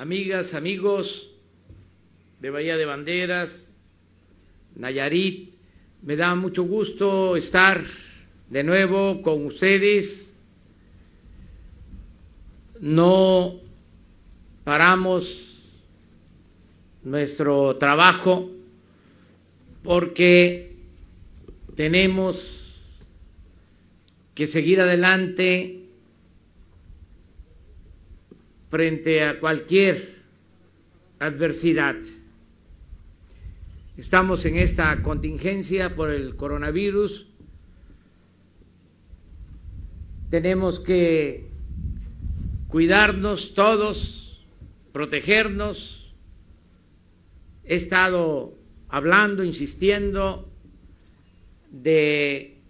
amigas, amigos de Bahía de Banderas, Nayarit, me da mucho gusto estar de nuevo con ustedes. No paramos nuestro trabajo porque tenemos que seguir adelante frente a cualquier adversidad. Estamos en esta contingencia por el coronavirus. Tenemos que cuidarnos todos, protegernos. He estado hablando, insistiendo de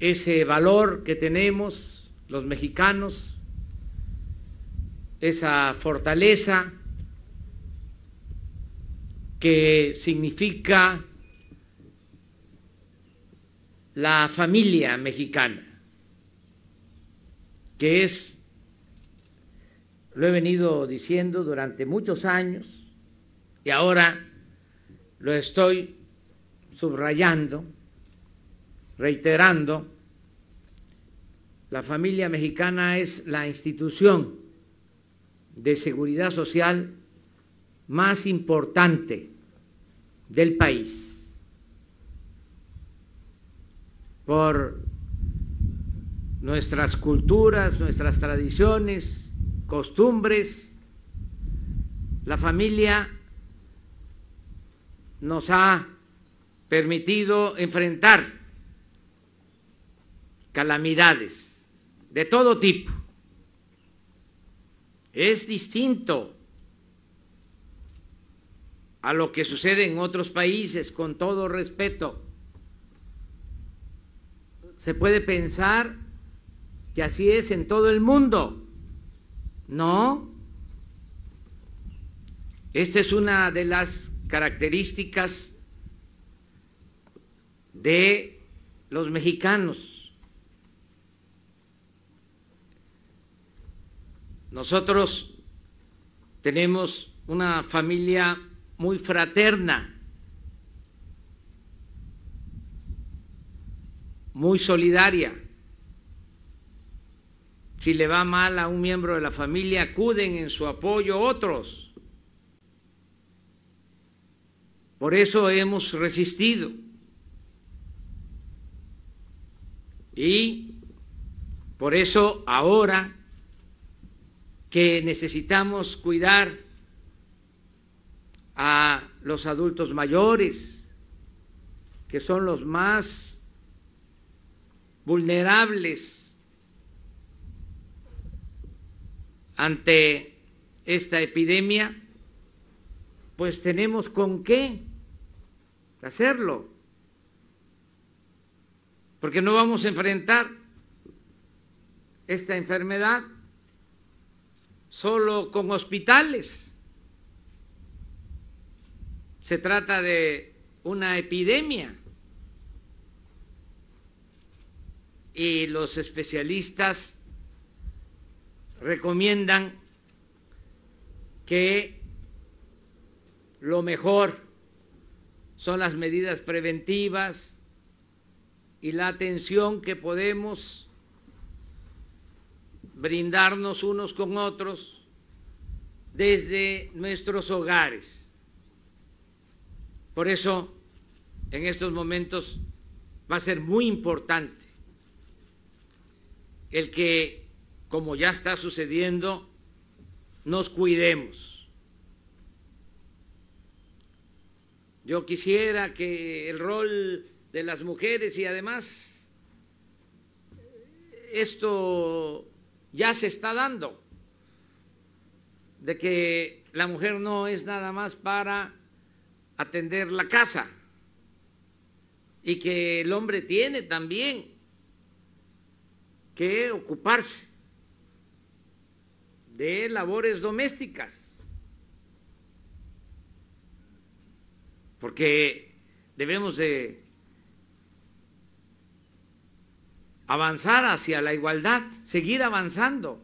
ese valor que tenemos los mexicanos, esa fortaleza que significa la familia mexicana, que es, lo he venido diciendo durante muchos años y ahora lo estoy subrayando, reiterando, la familia mexicana es la institución de seguridad social más importante del país por nuestras culturas, nuestras tradiciones, costumbres. La familia nos ha permitido enfrentar calamidades de todo tipo. Es distinto a lo que sucede en otros países, con todo respeto. Se puede pensar que así es en todo el mundo. No. Esta es una de las características de los mexicanos. Nosotros tenemos una familia muy fraterna, muy solidaria. Si le va mal a un miembro de la familia, acuden en su apoyo otros. Por eso hemos resistido. Y por eso ahora que necesitamos cuidar a los adultos mayores, que son los más vulnerables ante esta epidemia, pues tenemos con qué hacerlo, porque no vamos a enfrentar esta enfermedad solo con hospitales. Se trata de una epidemia. Y los especialistas recomiendan que lo mejor son las medidas preventivas y la atención que podemos brindarnos unos con otros desde nuestros hogares. Por eso, en estos momentos va a ser muy importante el que, como ya está sucediendo, nos cuidemos. Yo quisiera que el rol de las mujeres y además esto ya se está dando, de que la mujer no es nada más para atender la casa y que el hombre tiene también que ocuparse de labores domésticas, porque debemos de avanzar hacia la igualdad, seguir avanzando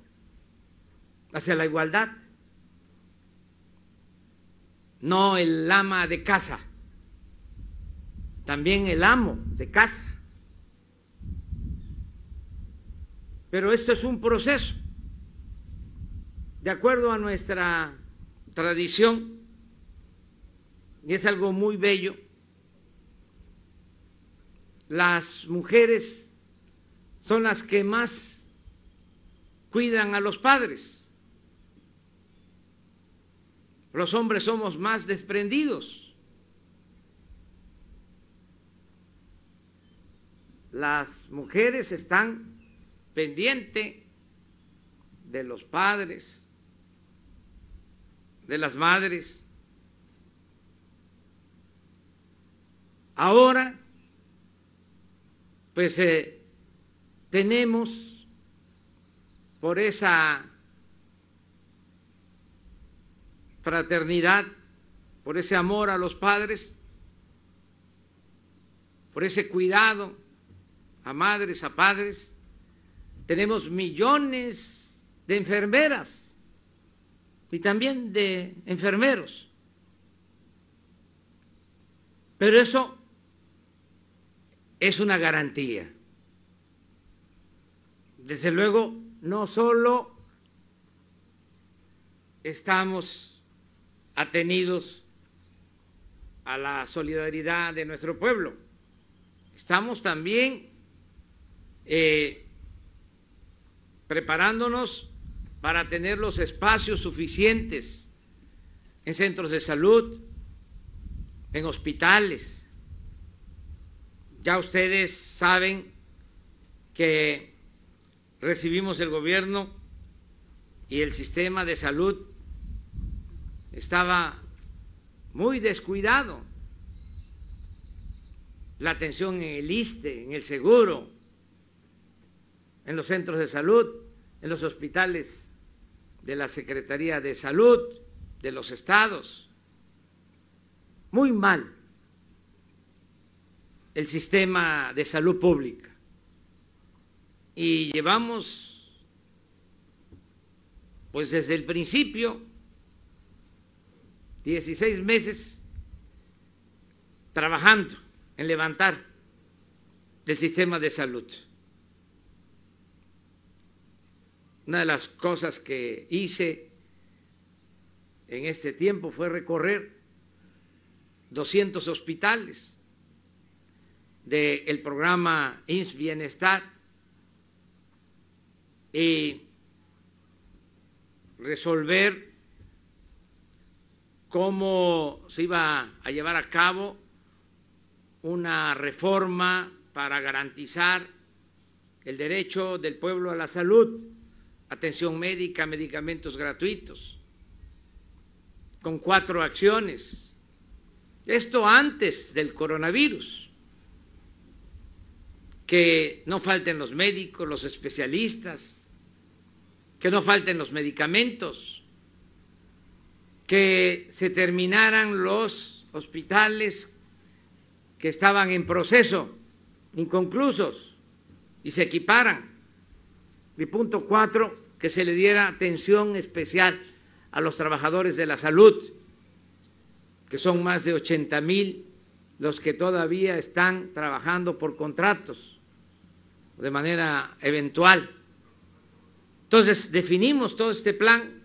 hacia la igualdad. no el ama de casa, también el amo de casa. Pero esto es un proceso. De acuerdo a nuestra tradición, y es algo muy bello, las mujeres son las que más cuidan a los padres. Los hombres somos más desprendidos. Las mujeres están pendientes de los padres, de las madres. Ahora, pues eh, tenemos por esa fraternidad, por ese amor a los padres, por ese cuidado a madres, a padres, tenemos millones de enfermeras y también de enfermeros. Pero eso es una garantía. Desde luego, no solo estamos atenidos a la solidaridad de nuestro pueblo, estamos también eh, preparándonos para tener los espacios suficientes en centros de salud, en hospitales. Ya ustedes saben que recibimos el gobierno y el sistema de salud estaba muy descuidado. La atención en el ISTE, en el seguro, en los centros de salud, en los hospitales de la Secretaría de Salud de los estados. Muy mal el sistema de salud pública. Y llevamos, pues desde el principio, 16 meses trabajando en levantar el sistema de salud. Una de las cosas que hice en este tiempo fue recorrer 200 hospitales del programa INS Bienestar y resolver cómo se iba a llevar a cabo una reforma para garantizar el derecho del pueblo a la salud atención médica, medicamentos gratuitos, con cuatro acciones. Esto antes del coronavirus. Que no falten los médicos, los especialistas, que no falten los medicamentos, que se terminaran los hospitales que estaban en proceso, inconclusos, y se equiparan. Mi punto cuatro, que se le diera atención especial a los trabajadores de la salud, que son más de 80 mil los que todavía están trabajando por contratos de manera eventual. Entonces, definimos todo este plan.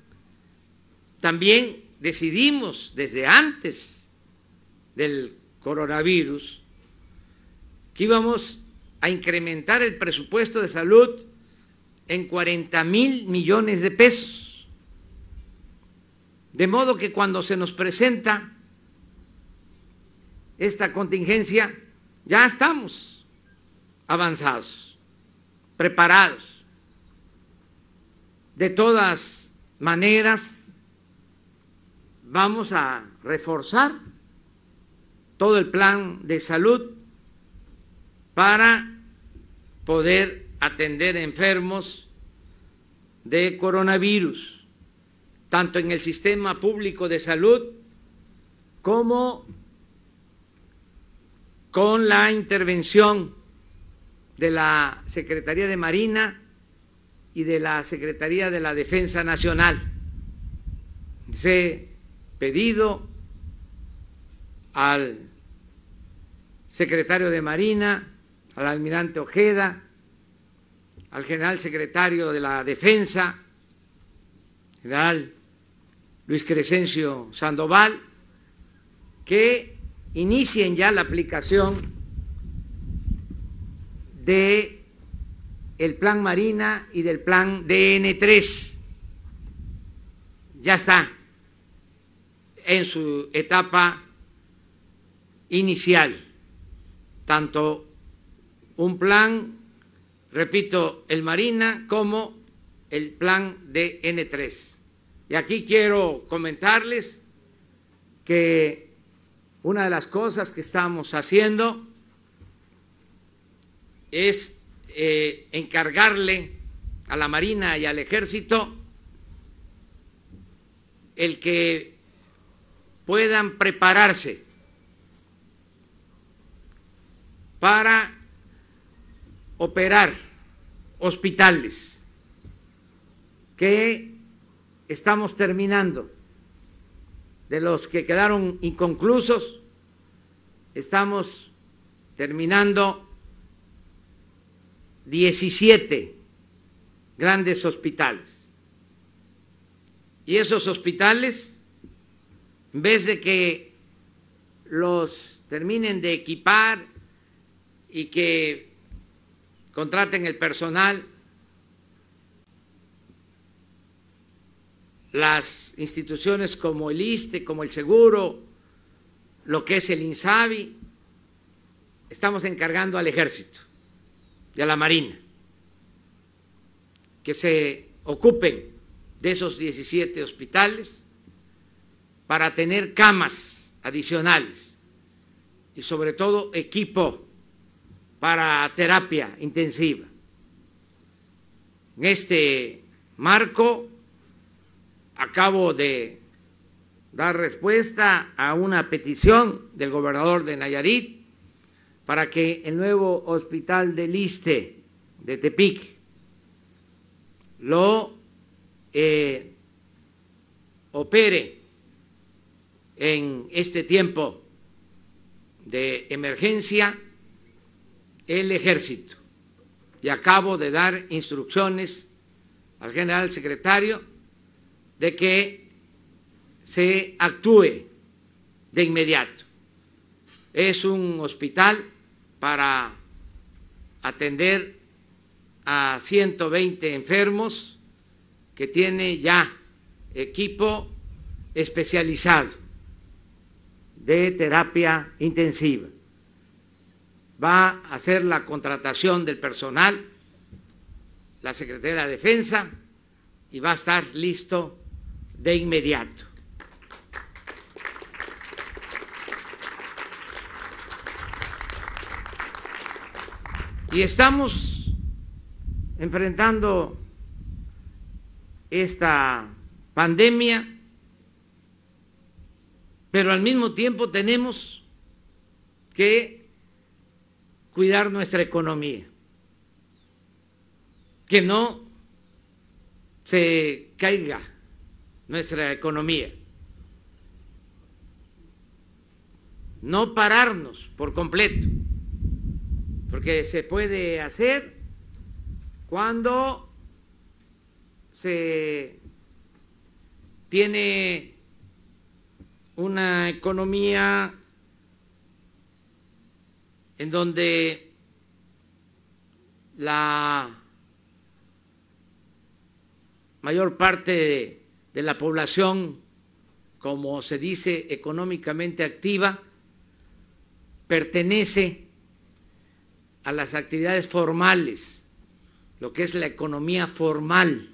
También decidimos desde antes del coronavirus que íbamos a incrementar el presupuesto de salud en 40 mil millones de pesos. De modo que cuando se nos presenta esta contingencia, ya estamos avanzados, preparados. De todas maneras, vamos a reforzar todo el plan de salud para poder atender enfermos de coronavirus, tanto en el sistema público de salud como con la intervención de la Secretaría de Marina y de la Secretaría de la Defensa Nacional. Se pedido al secretario de Marina, al almirante Ojeda, al general secretario de la Defensa, general Luis Crescencio Sandoval, que inicien ya la aplicación de el plan Marina y del plan DN3. Ya está en su etapa inicial, tanto un plan, repito, el Marina como el plan DN3. Y aquí quiero comentarles que una de las cosas que estamos haciendo es eh, encargarle a la Marina y al Ejército el que puedan prepararse para operar hospitales que estamos terminando. De los que quedaron inconclusos, estamos terminando 17 grandes hospitales. Y esos hospitales, en vez de que los terminen de equipar y que contraten el personal, las instituciones como el ISTE, como el Seguro, lo que es el INSABI, estamos encargando al ejército a la Marina que se ocupen de esos 17 hospitales para tener camas adicionales y sobre todo equipo para terapia intensiva. En este marco acabo de dar respuesta a una petición del gobernador de Nayarit para que el nuevo hospital del Liste de Tepic lo eh, opere en este tiempo de emergencia el ejército. Y acabo de dar instrucciones al general secretario de que se actúe de inmediato. Es un hospital para atender a 120 enfermos que tiene ya equipo especializado de terapia intensiva. Va a hacer la contratación del personal la Secretaría de Defensa y va a estar listo de inmediato. Y estamos enfrentando esta pandemia, pero al mismo tiempo tenemos que cuidar nuestra economía, que no se caiga nuestra economía, no pararnos por completo porque se puede hacer cuando se tiene una economía en donde la mayor parte de, la población, como se dice, económicamente activa, pertenece a las actividades formales, lo que es la economía formal.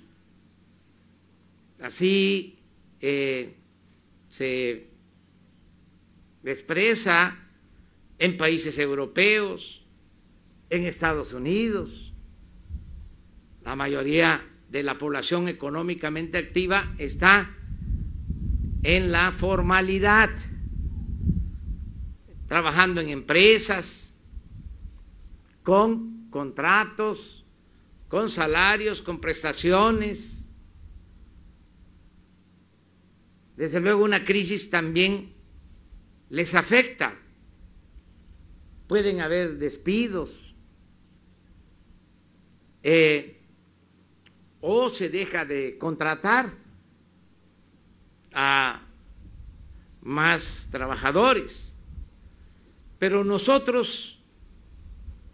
Así eh, se expresa en países europeos, en Estados Unidos. La mayoría de la población económicamente activa está en la formalidad, trabajando en empresas, con contratos, con salarios, con prestaciones. Desde luego una crisis también les afecta. Pueden haber despidos eh, o se deja de contratar a más trabajadores. Pero nosotros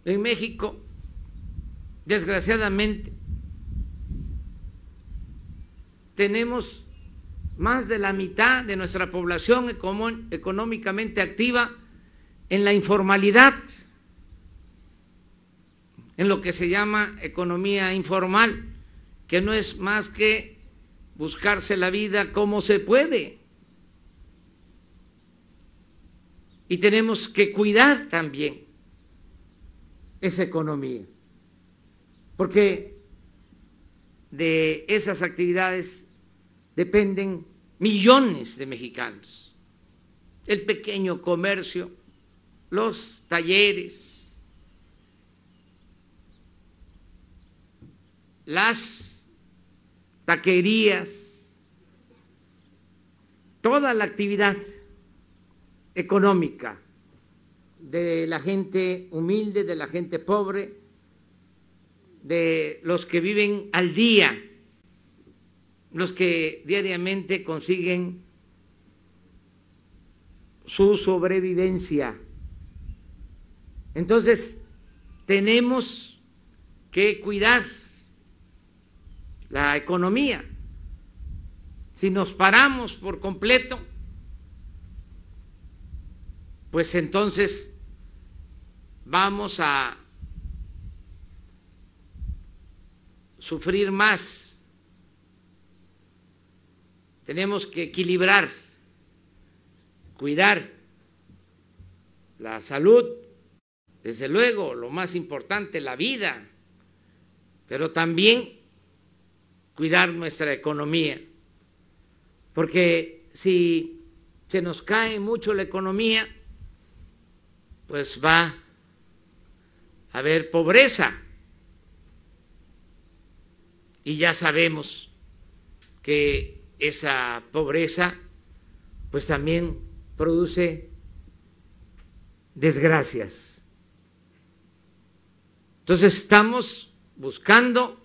en México, desgraciadamente, tenemos más de la mitad de nuestra población económicamente activa en la informalidad, en lo que se llama economía informal, que no es más que buscarse la vida como se puede. Y tenemos que cuidar también esa economía, porque de esas actividades dependen millones de mexicanos. El pequeño comercio, los talleres, las taquerías, toda la actividad económica de la gente humilde, de la gente pobre, de los que viven al día, los que diariamente consiguen su sobrevivencia. Entonces, tenemos que cuidar la economía. Si nos paramos por completo, pues entonces vamos a sufrir más. Tenemos que equilibrar, cuidar la salud, desde luego, lo más importante, la vida, pero también cuidar nuestra economía, porque si se nos cae mucho la economía, pues va haber pobreza. Y ya sabemos que esa pobreza pues también produce desgracias. Entonces estamos buscando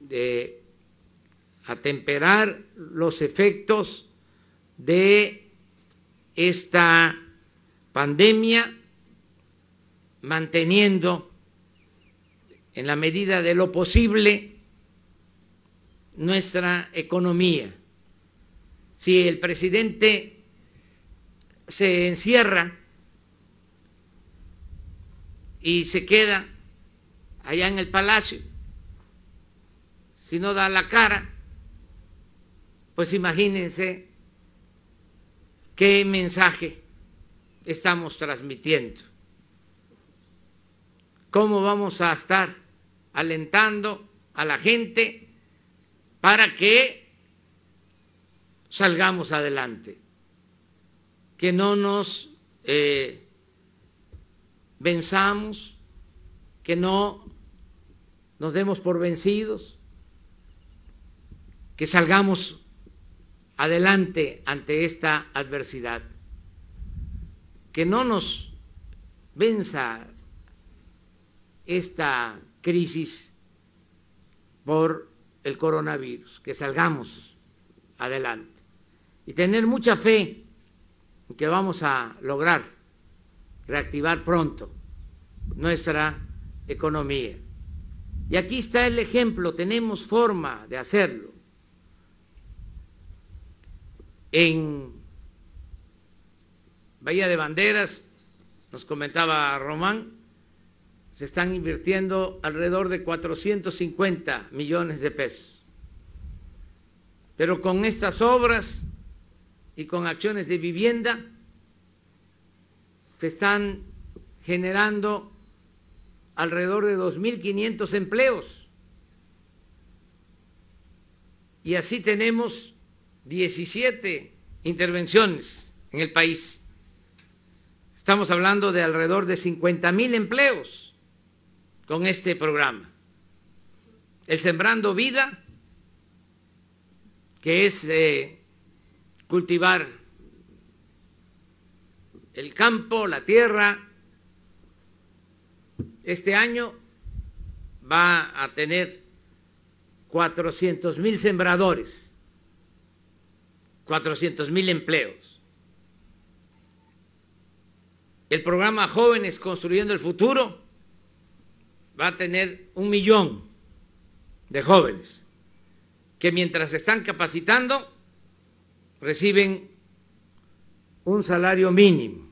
de atemperar los efectos de esta pandemia, manteniendo en la medida de lo posible nuestra economía. Si el presidente se encierra y se queda allá en el palacio, si no da la cara, pues imagínense qué mensaje estamos transmitiendo. ¿Cómo vamos a estar alentando a la gente para que salgamos adelante? Que no nos eh, venzamos, que no nos demos por vencidos, que salgamos adelante ante esta adversidad que no nos venza esta crisis por el coronavirus, que salgamos adelante y tener mucha fe en que vamos a lograr reactivar pronto nuestra economía. Y aquí está el ejemplo, tenemos forma de hacerlo. En Bahía de Banderas, nos comentaba Román, se están invirtiendo alrededor de 450 millones de pesos. Pero con estas obras y con acciones de vivienda se están generando alrededor de 2.500 empleos. Y así tenemos 17 intervenciones en el país. Estamos hablando de alrededor de 50 mil empleos con este programa. El Sembrando Vida, que es eh, cultivar el campo, la tierra, este año va a tener 400 mil sembradores, 400 mil empleos. El programa Jóvenes Construyendo el Futuro va a tener un millón de jóvenes que mientras están capacitando reciben un salario mínimo.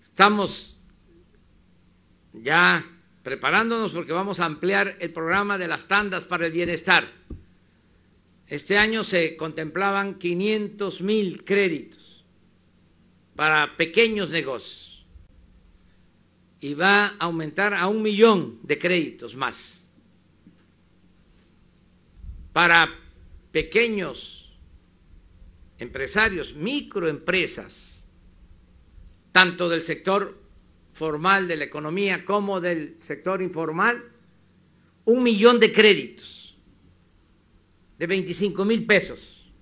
Estamos ya preparándonos porque vamos a ampliar el programa de las tandas para el bienestar. Este año se contemplaban 500 mil créditos para pequeños negocios y va a aumentar a un millón de créditos más para pequeños empresarios, microempresas, tanto del sector formal de la economía como del sector informal, un millón de créditos de 25 mil pesos.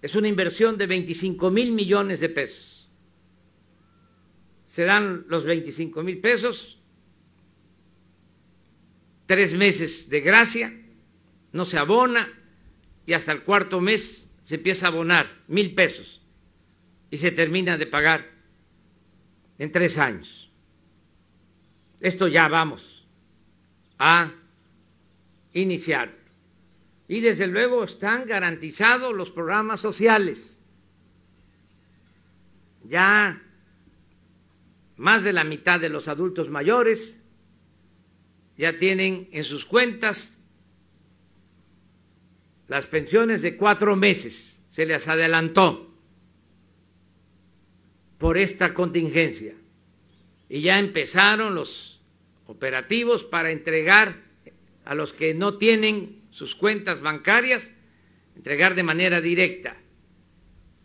Es una inversión de 25 mil millones de pesos. Se dan los 25 mil pesos, tres meses de gracia, no se abona y hasta el cuarto mes se empieza a abonar mil pesos y se termina de pagar en tres años. Esto ya vamos a iniciar. Y desde luego están garantizados los programas sociales. Ya más de la mitad de los adultos mayores ya tienen en sus cuentas las pensiones de cuatro meses, se les adelantó por esta contingencia. Y ya empezaron los operativos para entregar a los que no tienen sus cuentas bancarias, entregar de manera directa.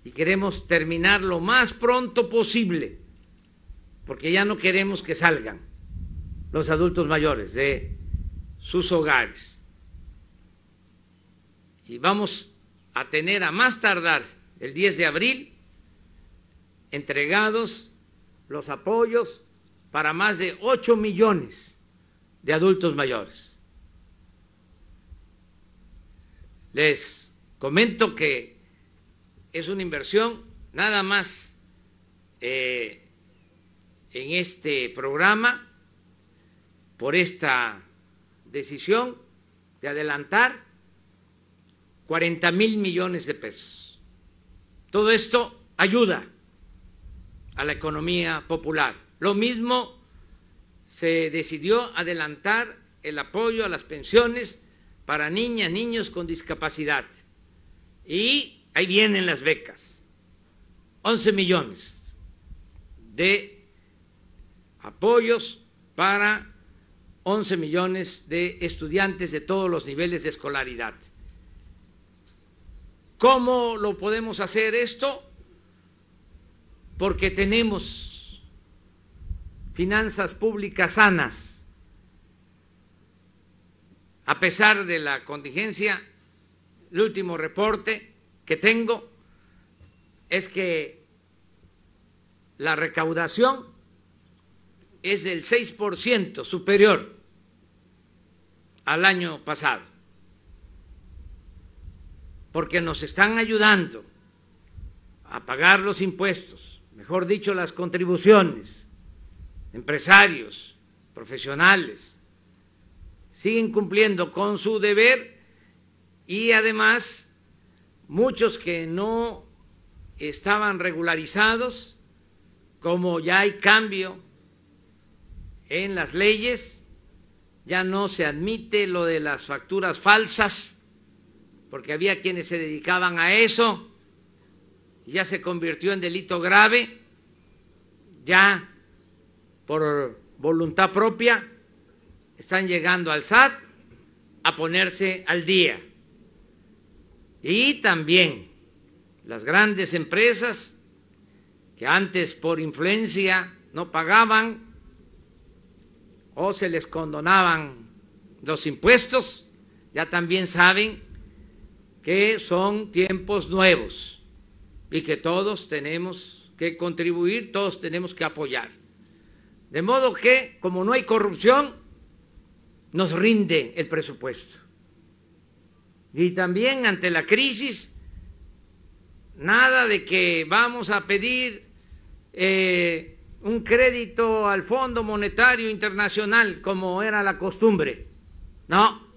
Y queremos terminar lo más pronto posible, porque ya no queremos que salgan los adultos mayores de sus hogares. Y vamos a tener a más tardar el 10 de abril entregados los apoyos para más de 8 millones de adultos mayores. Les comento que es una inversión nada más eh, en este programa por esta decisión de adelantar 40 mil millones de pesos. Todo esto ayuda a la economía popular. Lo mismo se decidió adelantar el apoyo a las pensiones para niñas, niños con discapacidad. Y ahí vienen las becas. 11 millones de apoyos para 11 millones de estudiantes de todos los niveles de escolaridad. ¿Cómo lo podemos hacer esto? porque tenemos finanzas públicas sanas. A pesar de la contingencia, el último reporte que tengo es que la recaudación es del 6% superior al año pasado, porque nos están ayudando a pagar los impuestos, mejor dicho, las contribuciones, empresarios, profesionales, siguen cumpliendo con su deber y además muchos que no estaban regularizados, como ya hay cambio en las leyes, ya no se admite lo de las facturas falsas, porque había quienes se dedicaban a eso, ya se convirtió en delito grave, ya por voluntad propia están llegando al SAT a ponerse al día. Y también las grandes empresas que antes por influencia no pagaban o se les condonaban los impuestos, ya también saben que son tiempos nuevos y que todos tenemos que contribuir, todos tenemos que apoyar. De modo que, como no hay corrupción, nos rinde el presupuesto. Y también ante la crisis, nada de que vamos a pedir eh, un crédito al Fondo Monetario Internacional como era la costumbre. No,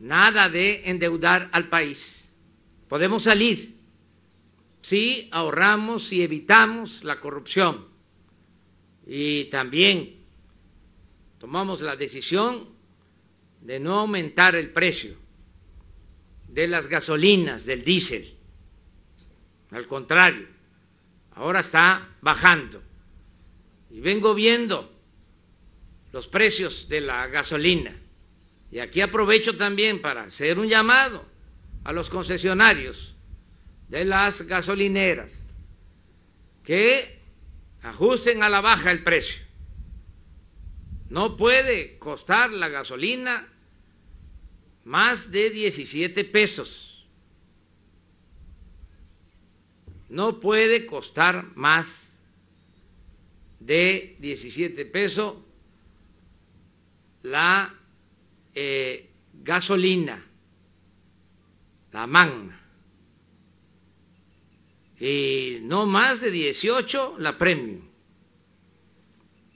nada de endeudar al país. Podemos salir si ahorramos y evitamos la corrupción. Y también tomamos la decisión de no aumentar el precio de las gasolinas, del diésel. Al contrario, ahora está bajando. Y vengo viendo los precios de la gasolina. Y aquí aprovecho también para hacer un llamado a los concesionarios de las gasolineras que ajusten a la baja el precio. No puede costar la gasolina más de 17 pesos. No puede costar más de 17 pesos la eh, gasolina, la magna. Y no más de 18 la premium.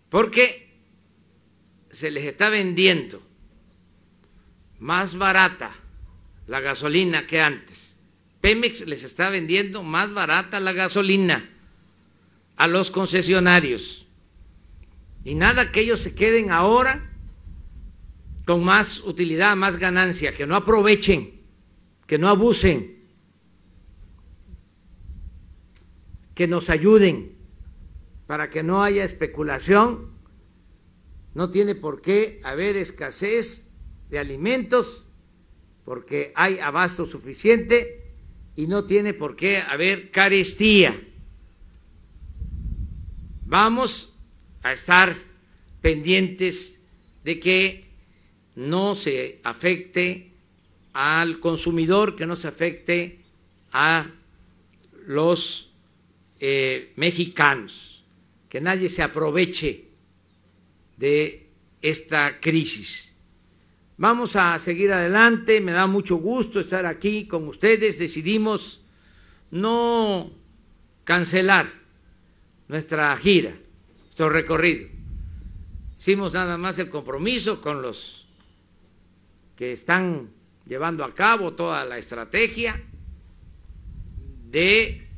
Porque se les está vendiendo más barata la gasolina que antes. Pemex les está vendiendo más barata la gasolina a los concesionarios. Y nada que ellos se queden ahora con más utilidad, más ganancia, que no aprovechen, que no abusen, que nos ayuden para que no haya especulación. No tiene por qué haber escasez de alimentos porque hay abasto suficiente y no tiene por qué haber carestía. Vamos a estar pendientes de que no se afecte al consumidor, que no se afecte a los eh, mexicanos, que nadie se aproveche de esta crisis. Vamos a seguir adelante, me da mucho gusto estar aquí con ustedes. Decidimos no cancelar nuestra gira, nuestro recorrido. Hicimos nada más el compromiso con los que están llevando a cabo toda la estrategia de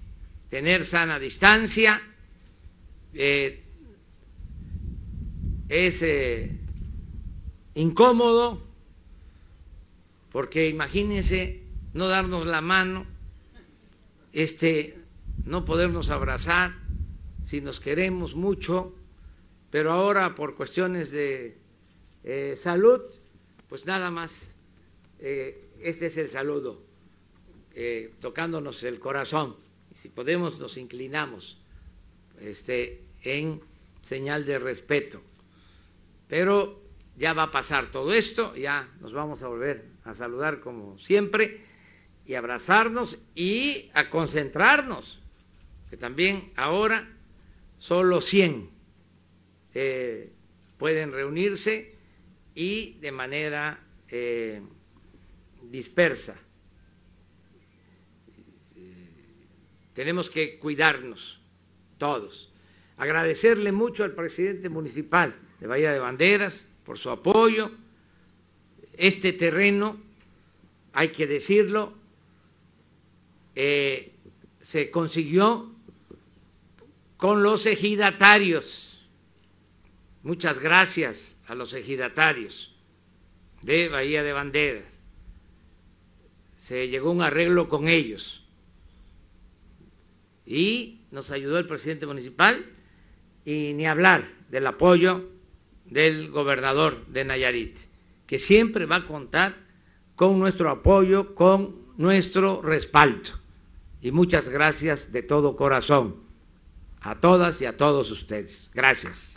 tener sana distancia. Eh, es eh, incómodo porque imagínense no darnos la mano, este, no podernos abrazar si nos queremos mucho, pero ahora por cuestiones de eh, salud, pues nada más, eh, este es el saludo, eh, tocándonos el corazón. Si podemos, nos inclinamos este, en señal de respeto. Pero ya va a pasar todo esto, ya nos vamos a volver a saludar como siempre y abrazarnos y a concentrarnos, que también ahora solo 100 eh, pueden reunirse y de manera eh, dispersa. Tenemos que cuidarnos todos. Agradecerle mucho al presidente municipal de Bahía de Banderas por su apoyo este terreno, hay que decirlo, eh, se consiguió con los ejidatarios. Muchas gracias a los ejidatarios de Bahía de Banderas. Se llegó un arreglo con ellos y nos ayudó el presidente municipal y ni hablar del apoyo del gobernador de Nayarit que siempre va a contar con nuestro apoyo, con nuestro respaldo. Y muchas gracias de todo corazón a todas y a todos ustedes. Gracias.